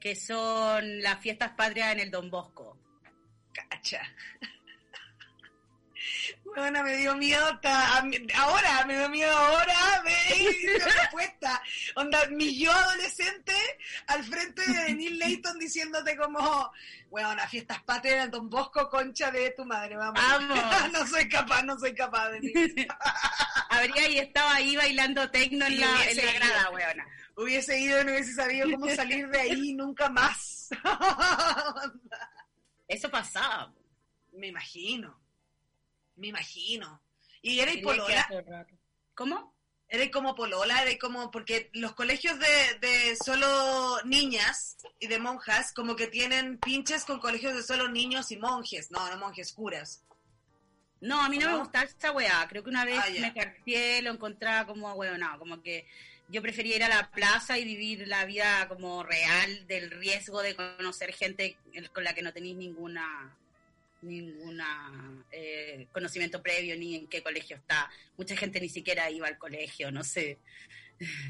que son las fiestas patrias en el Don Bosco. Cacha. Bueno, me dio miedo hasta ahora, me dio miedo ahora, me respuesta. Onda, mi yo adolescente al frente de Neil Layton diciéndote como, bueno, las fiestas patrias en Don Bosco, concha de tu madre, vamos. no soy capaz, no soy capaz de Habría y estaba ahí bailando tecno en, la, en la grada, weona hubiese ido y no hubiese sabido cómo salir de ahí nunca más. Eso pasaba. Me imagino. Me imagino. Y era polola. ¿Cómo? Era como polola, era como, porque los colegios de, de solo niñas y de monjas, como que tienen pinches con colegios de solo niños y monjes, no, no monjes, curas. No, a mí no, me gustaba esa weá. Creo que una vez ah, me carté, lo encontraba como no, como que yo prefería ir a la plaza y vivir la vida como real del riesgo de conocer gente con la que no tenéis ninguna ninguna eh, conocimiento previo ni en qué colegio está. Mucha gente ni siquiera iba al colegio, no sé.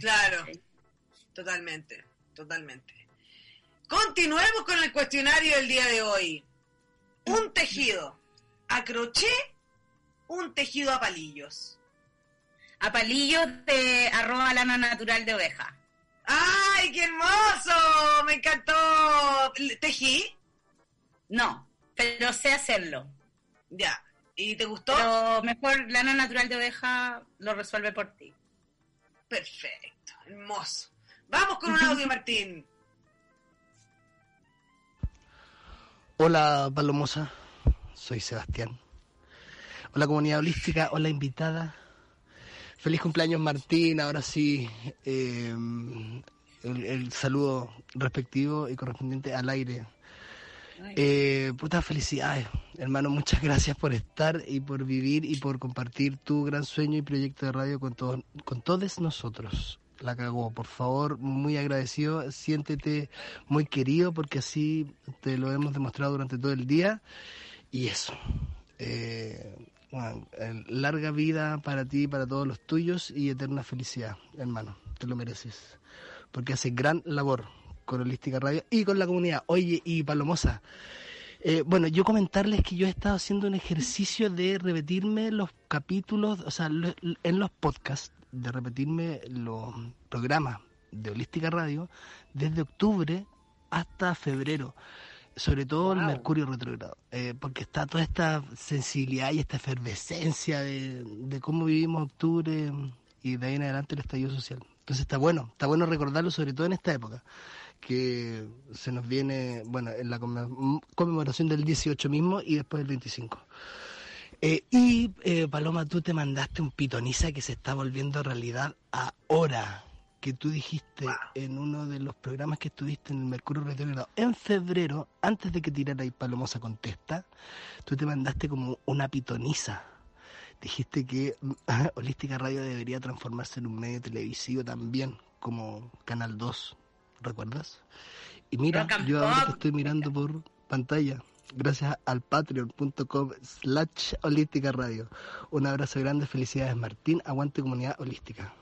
Claro, totalmente, totalmente. Continuemos con el cuestionario del día de hoy. Un tejido a crochet, un tejido a palillos a palillos de arroba lana natural de oveja. ¡Ay, qué hermoso! Me encantó. ¿Tejí? No, pero sé hacerlo. Ya. ¿Y te gustó? Pero mejor lana natural de oveja lo resuelve por ti. Perfecto, hermoso. Vamos con un audio, Martín. Hola, Palomosa. Soy Sebastián. Hola, comunidad holística. Hola, invitada. Feliz cumpleaños Martín, ahora sí eh, el, saludo respectivo y correspondiente al aire. Eh, putas felicidades, hermano, muchas gracias por estar y por vivir y por compartir tu gran sueño y proyecto de radio con, con todos nosotros. La cagó, por favor, muy agradecido, siéntete muy querido porque así te lo hemos demostrado durante todo el día y eso. Eh, larga vida para ti, para todos los tuyos y eterna felicidad, hermano. Te lo mereces. Porque hace gran labor con Holística Radio y con la comunidad. Oye, y Palomosa, eh, bueno, yo comentarles que yo he estado haciendo un ejercicio de repetirme los capítulos, o sea, en los podcasts, de repetirme los programas de Holística Radio desde octubre hasta febrero sobre todo el Mercurio retrógrado, eh, porque está toda esta sensibilidad y esta efervescencia de, cómo vivimos octubre y de ahí en adelante el estallido social. Entonces está bueno, está bueno recordarlo sobre todo en esta época, que se nos viene, bueno, en la conmemoración del 18 mismo y después del 25. Eh, y eh, Paloma, tú te mandaste un pitoniza que se está volviendo realidad ahora que tú dijiste en uno de los programas que estuviste en el Mercurio Retrógrado en febrero, antes de que tirara y Palomosa contesta, tú te mandaste como una pitoniza. Dijiste que Holística Radio debería transformarse en un medio televisivo también, como Canal 2, ¿recuerdas? Y mira, yo ahora te estoy mirando por pantalla, gracias al patreon.com slash holística radio. Un abrazo grande, felicidades Martín, aguante comunidad holística.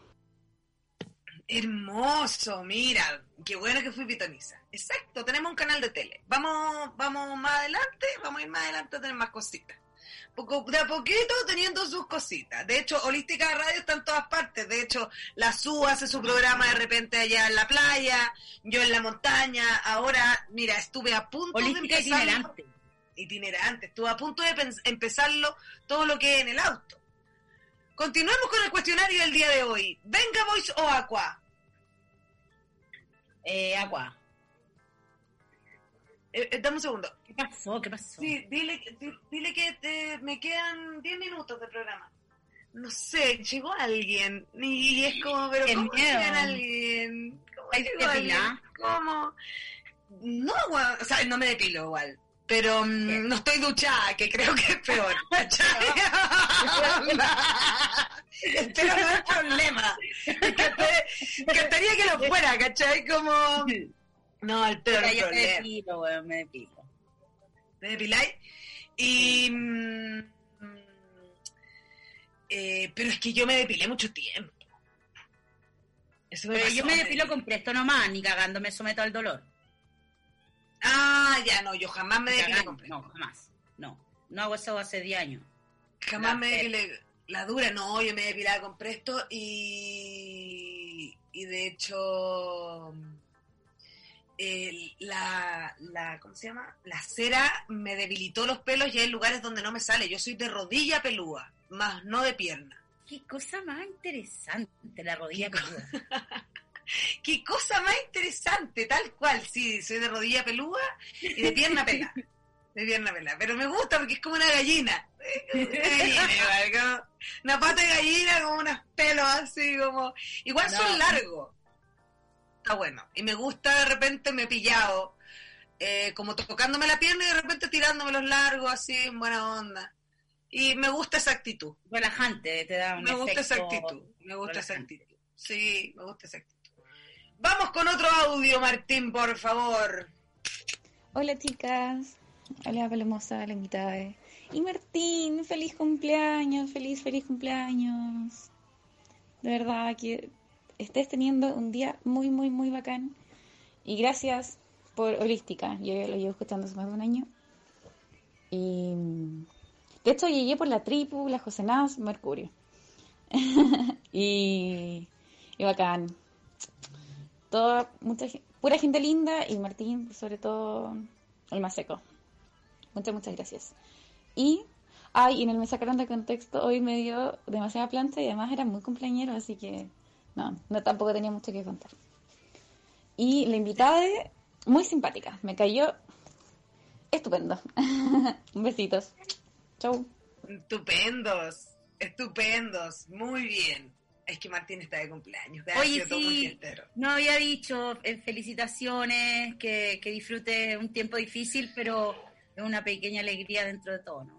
Hermoso, mira, qué bueno que fui pitoniza. Exacto, tenemos un canal de tele. Vamos, vamos más adelante, vamos a ir más adelante a tener más cositas. Poco, de a poquito teniendo sus cositas. De hecho, Holística Radio está en todas partes. De hecho, la SU hace su programa de repente allá en la playa, yo en la montaña. Ahora, mira, estuve a punto de empezar. Itinerante. Itinerante. Estuve a punto de empezarlo todo lo que es en el auto. Continuemos con el cuestionario del día de hoy. ¿Venga Voice o Aqua? Eh, Aqua. Eh, eh, dame un segundo. ¿Qué pasó? ¿Qué pasó? Sí, dile, di- dile que te- me quedan 10 minutos de programa. No sé, llegó alguien y es como, pero Qué ¿cómo miedo. llega alguien? ¿Cómo ¿Te llegó alguien? depilás? ¿Cómo? No, o sea, no me depilo igual. Pero mm, no estoy duchada, que creo que es peor. ¿cachai? Espero no es problema. Que estaría que lo fuera, ¿cachai? Como... No, el peor Mira, yo me depilo, weón, me depilo. ¿Me depiláis? Y... mm, eh, pero es que yo me depilé mucho tiempo. Eso me Pero pasó, yo me depilo con presto nomás, ni cagando me someto al dolor. Ah, ya no, yo jamás me depilé con presto. No, jamás. No. No hago eso hace 10 años. Jamás La- me depilé. La dura, no, yo me depilaba con presto y... Y de hecho... la, la, ¿cómo se llama? La cera me debilitó los pelos y hay lugares donde no me sale. Yo soy de rodilla pelúa, más no de pierna. Qué cosa más interesante la rodilla. Qué cosa más interesante, tal cual, sí, soy de rodilla pelúa y de pierna pelada. De pierna pelada. Pero me gusta porque es como una gallina. Una gallina igual, como una pata de gallina con unos pelos así como. Igual No. son largos. Está bueno. Y me gusta de repente me he pillado. eh, como tocándome la pierna y de repente tirándome los largos así en buena onda. Y me gusta esa actitud. Relajante, te da un Me gusta esa actitud. Me gusta esa actitud. Sí, me gusta esa actitud. Vamos con otro audio, Martín, por favor. Hola chicas, hola Palomosa, la invitada. de- Y Martín, feliz cumpleaños, feliz, feliz cumpleaños. De verdad que estés teniendo un día muy, muy, muy bacán. Y gracias por Holística, yo lo llevo escuchando hace más de un año. Y de hecho llegué por la tripu, la Josenaz, Mercurio. y, y bacán. Toda, mucha, pura gente linda y Martín, sobre todo, el más seco. Muchas, muchas gracias. Y, ay, y en el me sacaron de contexto, hoy me dio demasiada plancha y además era muy cumpleañero, así que no, no tampoco tenía mucho que contar. Y la invitada, muy simpática, me cayó estupendo. Besitos. Chau. Estupendos, estupendos, muy bien. Es que Martín está de cumpleaños. de Oye, sí, no había dicho eh, felicitaciones, que, que disfrutes un tiempo difícil, pero es una pequeña alegría dentro de todo, ¿no?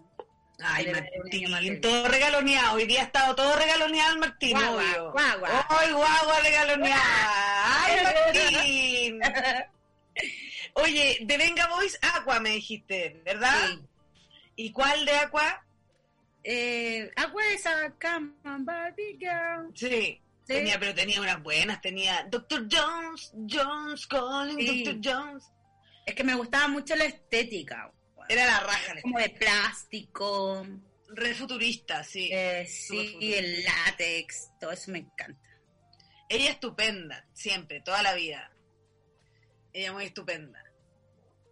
Ay, Martín, de- todo regaloneado. Hoy día ha estado todo regaloneado el Martín, Guagua, obvio. guagua. ¡Ay, guagua regaloneada! ¡Ay, Martín! Oye, de Venga Boys, Aqua me dijiste, ¿verdad? Sí. ¿Y cuál de Aqua? Eh, agua esa cama, Barbie Girl. Sí. Sí. Tenía, pero tenía unas buenas, tenía Dr. Jones, Jones calling, Sí. Dr. Jones. Es que me gustaba mucho la estética. Era la raja, Como de plástico, re futurista, sí. eh, sí, futurista. el látex, todo eso me encanta. Ella estupenda, siempre, toda la vida. Ella muy estupenda.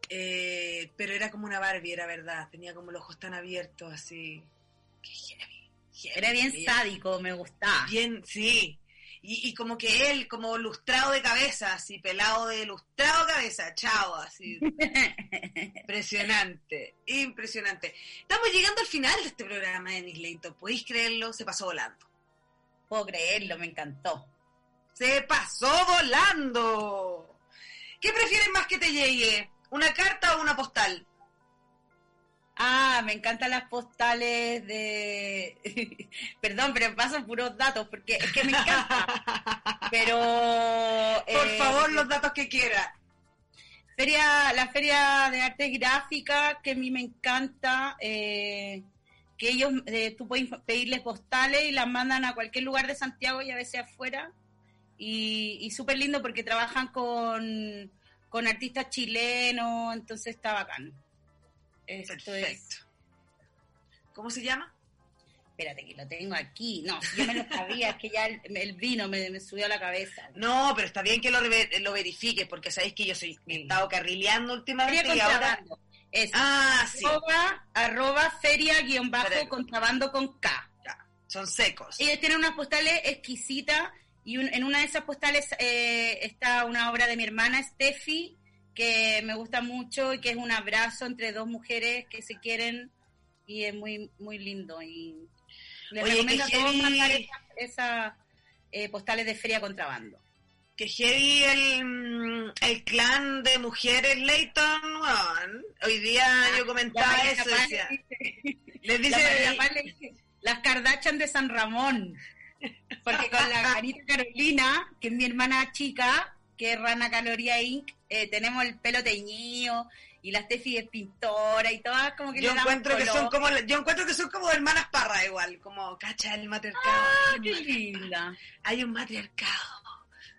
Eh, pero era como una Barbie, era verdad. Tenía como los ojos tan abiertos, así. Qué heavy, heavy. Era bien sádico, me gustaba. Bien, sí. Y, y como que él, como lustrado de cabeza, así, pelado de lustrado de cabeza, chao, así. Impresionante, impresionante. Estamos llegando al final de este programa, Denis Leito. ¿Podéis creerlo? Se pasó volando. Puedo creerlo, me encantó. Se pasó volando. ¿Qué prefieres más que te llegue? ¿Una carta o una postal? Ah, me encantan las postales de... Perdón, pero pasan puros datos porque es que me encanta. pero... Por eh, favor, los datos que quieras. feria, la feria de artes gráficas, que a mí me encanta, eh, que ellos, eh, tú puedes pedirles postales y las mandan a cualquier lugar de Santiago y a veces afuera. Y, y súper lindo porque trabajan con, con artistas chilenos, entonces está bacán. Esto es- Perfecto. ¿Cómo se llama? espérate que lo tengo aquí. No, yo me lo sabía, es que ya el, el vino me, me subió a la cabeza. No, pero está bien que lo, lo verifiques, porque sabéis que yo soy, he estado carrileando últimamente y ahora... Es Ah, sí, arroba, arroba feria guion bajo Espérate. contrabando con K. son secos. Ellos tienen unas postales exquisitas y un- en una de esas postales eh, está una obra de mi hermana Steffi, que me gusta mucho y que es un abrazo entre dos mujeres que se quieren y es muy muy lindo y les Oye, recomiendo a que todos heavy- mandar esas esas, eh, postales de feria contrabando. Que heavy el, mm, el clan de mujeres Leighton. Hoy día yo comentaba La eso, dice- Les la dice, le dice, las Kardashian de San Ramón. Porque con la Anita Carolina, que es mi hermana chica, que es Rana Caloría Inc., eh, tenemos el pelo teñido y la Steffi es pintora y todas como que yo le encuentro que son como, yo encuentro que son como hermanas parra igual, como, cacha, el matriarcado. ¡Ah, qué linda! hay un matriarcado.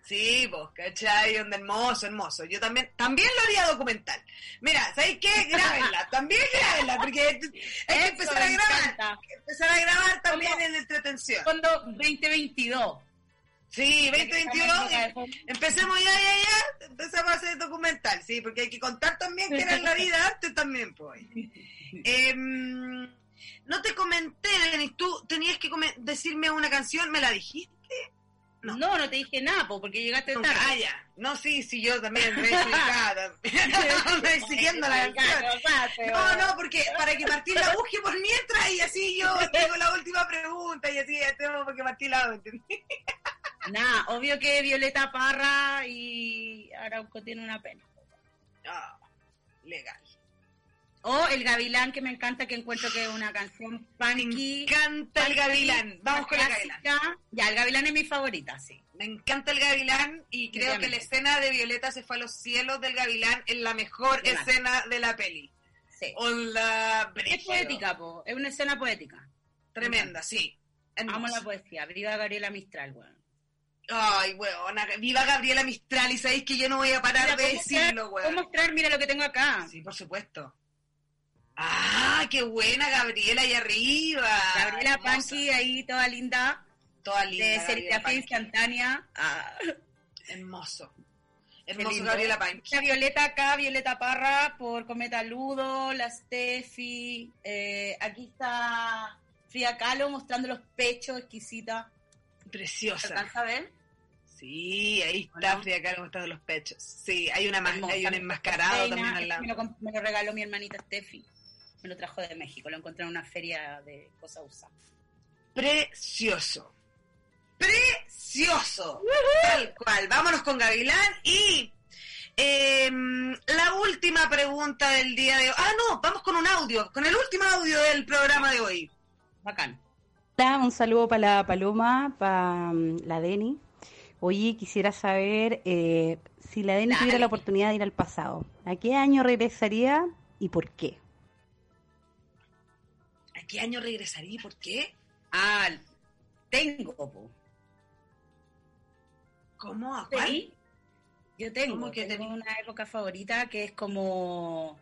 Sí, vos, ¿cachai? Un hermoso, hermoso. Yo también, también lo haría documental. Mira, ¿sabéis qué? Grábenla, también grábenla, porque hay que empezar a grabar. encanta. Hay que empezar a grabar también Como- en entretención. Fondo 2022. Sí, 2022. Estamos en Empecemos ya, ya, ya. Empezamos a hacer documental, sí, porque hay que contar también que era la vida antes también, pues. Em, no te comenté, Denis, tú tenías que decirme una canción, ¿me la dijiste? No. no, te dije nada, po, porque llegaste tarde. Ah, ya. No, sí, sí, yo también me he siguiendo la canción. No, no, porque para que Martín la busque por mientras y así yo tengo la última pregunta y así ya tengo porque Martín la ¿entendí? Nada, obvio que Violeta Parra y Arauco tiene una pena. Ah, legal. O El Gavilán, que me encanta, que encuentro que es una canción punky. Me encanta el gavilán. Vamos con el gavilán. Ya, el Gavilán es mi favorita, sí. Me encanta el gavilán y creo que la escena de Violeta se fue a los cielos del gavilán es la mejor escena de la peli. Sí. Es poética, po. Es una escena poética. Tremenda, sí. Amo la poesía. Viva Gabriela Mistral, weón. Ay, weona, viva Gabriela Mistral y sabéis que yo no voy a parar Mira, de ¿cómo decirlo, weón. ¿Cómo mostrar? Mira lo que tengo acá. Sí, por supuesto. Ah, qué buena Gabriela ahí arriba. Gabriela Hermosa. Panqui ahí toda linda. Toda linda. de serigrafía instantánea. Ah, Hermoso. Hermoso. Gabriela Panqui. La Violeta acá, Violeta Parra por Cometa Ludo, la Steffi. eh, aquí está Frida Kahlo mostrando los pechos, exquisita. ¿Se Preciosa. alcanza a ver? Sí, ahí está ¿O no? Frida Kahlo mostrando los pechos. Sí, hay, una Hermosa. hay un enmascarado Reina, también al lado. Me lo, comp- me lo regaló mi hermanita Steffi. Me lo trajo de México. Lo encontré en una feria de cosas usadas. Precioso. Precioso. Tal cual. Vámonos con Gavilán y em, la última pregunta del día de hoy. Ah, no, vamos con un audio, con el último audio del programa de hoy. Bacán. Hola, un saludo para la Paloma, para la Deni. Oye, quisiera saber eh, si la Dale. tuviera la oportunidad de ir al pasado, ¿a qué año regresaría y por qué? ¿A qué año regresaría y por qué? Ah, tengo, po. ¿Cómo? ¿A cuál? Sí, Yo tengo, ¿Cómo que tengo una época favorita que es como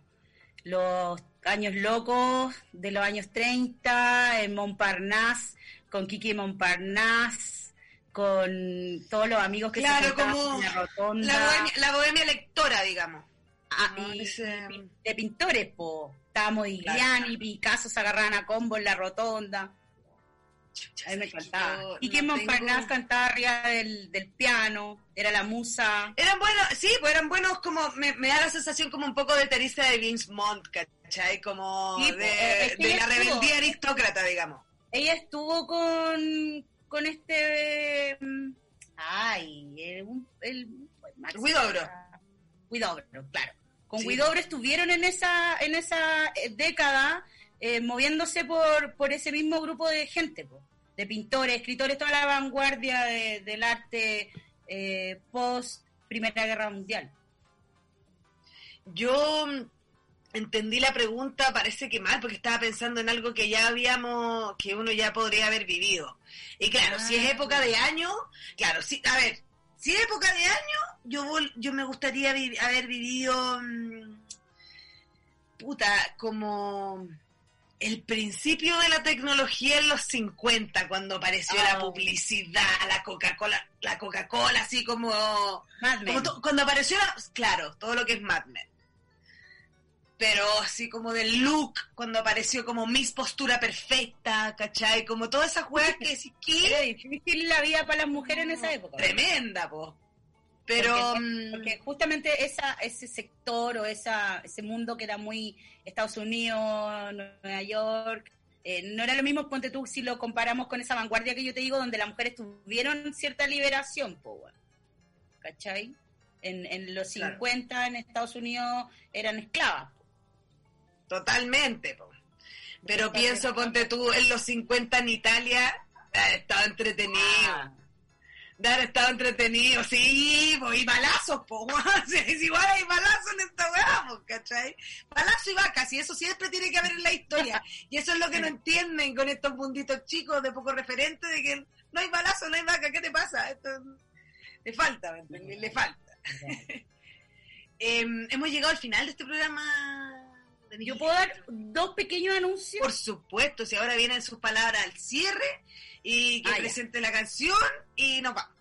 los años locos de los años 30 en Montparnasse, con Kiki Montparnasse, con todos los amigos que Claro, se como en la rotonda. La bohemia, la bohemia lectora, digamos. Ah, y ese- de pintores, po. Estábamos Modigliani, Picasso se agarraban a combo en la rotonda. A mí me encantaba. Y que no Montparnasse tengo- cantaba arriba del, del piano, era la musa. Eran buenos, sí, pues eran buenos como, me, me da la sensación como un poco de Teresa de Vince Montt, ¿cachai? Como Sí, de, ella la estuvo- rebeldía aristócrata, digamos. Ella estuvo con, con este. mm, Ay, el. el, Huidobro. Huidobro, claro. Con Sí. Estuvieron en esa, en esa eh, década eh, moviéndose por, por ese mismo grupo de gente, po, de pintores, escritores, toda la vanguardia de- del arte eh, post Primera Guerra Mundial. Yo mm, entendí la pregunta, parece que mal, porque estaba pensando en algo que ya habíamos, que uno ya podría haber vivido. Y claro, si es Ah. época de año, claro, sí, a ver, si es época de año, yo vol- yo me gustaría vi- haber vivido, mm, puta, como el principio de la tecnología en los 50, cuando apareció la Ah. publicidad, la Coca-Cola, la Coca-Cola, así como... Mad Men. Como to- cuando apareció, la- claro, todo lo que es Mad Men. Pero así como del look, cuando apareció como Miss Postura Perfecta, ¿cachai? Como todas esas weas que Era que... difícil la vida para las mujeres en esa época. Tremenda, po. Pero Porque, mm, porque justamente esa, ese sector o esa, ese mundo que era muy Estados Unidos, Nueva York, eh, no era lo mismo, ponte tú, si lo comparamos con esa vanguardia que yo te digo, donde las mujeres tuvieron cierta liberación, po. ¿cachai? En, en los Claro. 50 en Estados Unidos eran esclavas. Totalmente. po. Pero pienso, ponte tú, en los 50 en Italia, ha estado entretenido. Ah, haber estado entretenido, sí, po, y balazos, po, es igual hay balazos en esta weá, po, ¿cachai? Balazo y vacas, y eso siempre tiene que haber en la historia. Y eso es lo que no entienden con estos munditos chicos de poco referente, de que no hay balazo, no hay vaca, ¿qué te pasa? Esto le falta. Le falta. Em, hemos llegado al final de este programa. Yo puedo dar dos pequeños anuncios. Por supuesto, si ahora vienen sus palabras al cierre y que Ah, ya. presente la canción y nos vamos.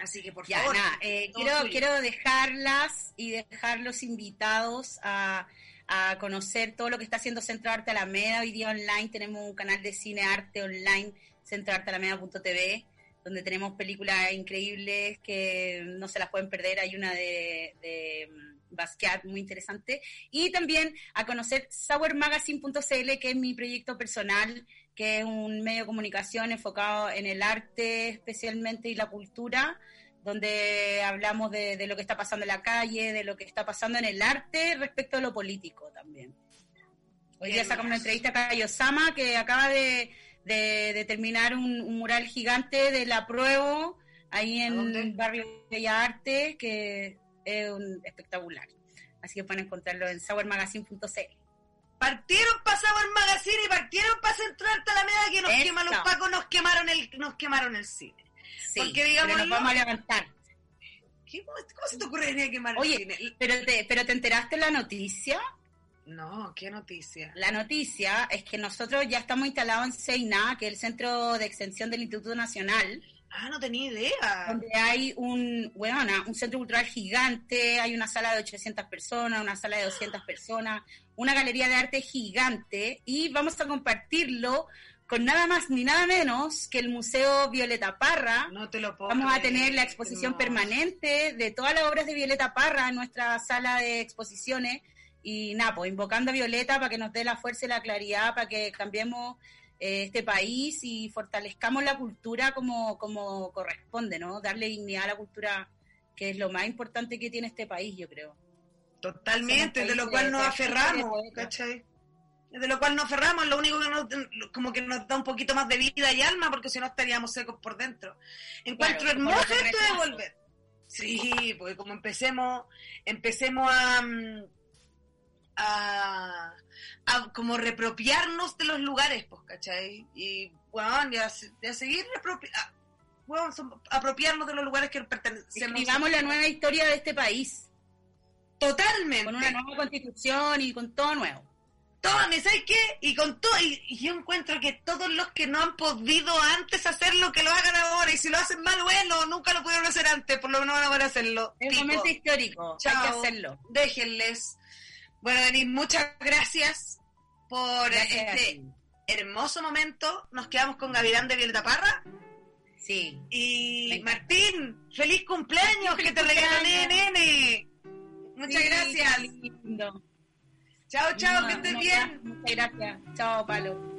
Así que por Ya, favor. nada, eh, todo quiero, suyo. quiero dejarlas y dejar los invitados a, a conocer todo lo que está haciendo Centro Arte Alameda. Hoy día online tenemos un canal de cine arte online, centroartealameda.tv, donde tenemos películas increíbles que no se las pueden perder. Hay una de, de mm, Basquiat muy interesante. Y también a conocer sourmagazine.cl, que es mi proyecto personal, que es un medio de comunicación enfocado en el arte especialmente y la cultura, donde hablamos de, de lo que está pasando en la calle, de lo que está pasando en el arte respecto a lo político también. Hoy día sacamos una entrevista a Cayo Sama, que acaba de, de- de terminar un, un mural gigante de la prueba ahí en el barrio Bella Arte, que es un espectacular. Así que pueden encontrarlo en sourmagazine.cl. Partieron para Sour Magazine y partieron para Central Alameda que nos Eso. queman los pacos, nos quemaron el, nos quemaron el cine. Sí, Porque nos vamos a levantar. ¿Qué- ¿Cómo, cómo se te ocurre venir a quemar Oye, el cine? Pero te, pero te enteraste la noticia. No, qué noticia. La noticia es que nosotros ya estamos instalados en CEINA, que es el Centro de Extensión del Instituto Nacional, Ah, no tenía idea. donde hay un, bueno, un centro cultural gigante, hay una sala de 800 personas, una sala de 200 personas, una galería de arte gigante y vamos a compartirlo con nada más ni nada menos que el Museo Violeta Parra. No te lo puedo Vamos a creer, tener la exposición hermoso. permanente de todas las obras de Violeta Parra en nuestra sala de exposiciones. Y nada, pues invocando a Violeta para que nos dé la fuerza y la claridad, para que cambiemos eh, este país y fortalezcamos la cultura como, como corresponde, ¿no? Darle dignidad a la cultura, que es lo más importante que tiene este país, yo creo. Totalmente, de lo cual de- nos de- aferramos, de- ¿cachai? De lo cual nos aferramos, lo único que nos, como que nos da un poquito más de vida y alma, porque si no estaríamos secos por dentro. Encuentro Claro, hermoso esto de volver. Sí, porque como empecemos, empecemos a, mm, a, a como repropiarnos de los lugares, pues, ¿cachai? Y, bueno, ya seguir repropi- a- bueno, som- apropiarnos de los lugares que pertenecemos. Escribamos la nueva historia de este país, Totalmente. con una nueva constitución y con todo nuevo. Tome, ¿sabes qué? Y con todo, y, y yo encuentro que todos los que no han podido antes hacerlo, que lo hagan ahora, y si lo hacen mal, bueno, nunca lo pudieron hacer antes, por lo menos van a poder hacerlo. Es un momento histórico, hay Chao. que hacerlo. Déjenles. Bueno, Denis, muchas gracias por Gracias este hermoso momento. Nos quedamos con Gavirán de Violeta Parra. Sí. Y. Martín, feliz cumpleaños, Feliz que te cumpleaños. nene. Muchas Sí, gracias. lindo. Chao, chao, que Mua, estés bien. Muchas gracias. Chao, Palo.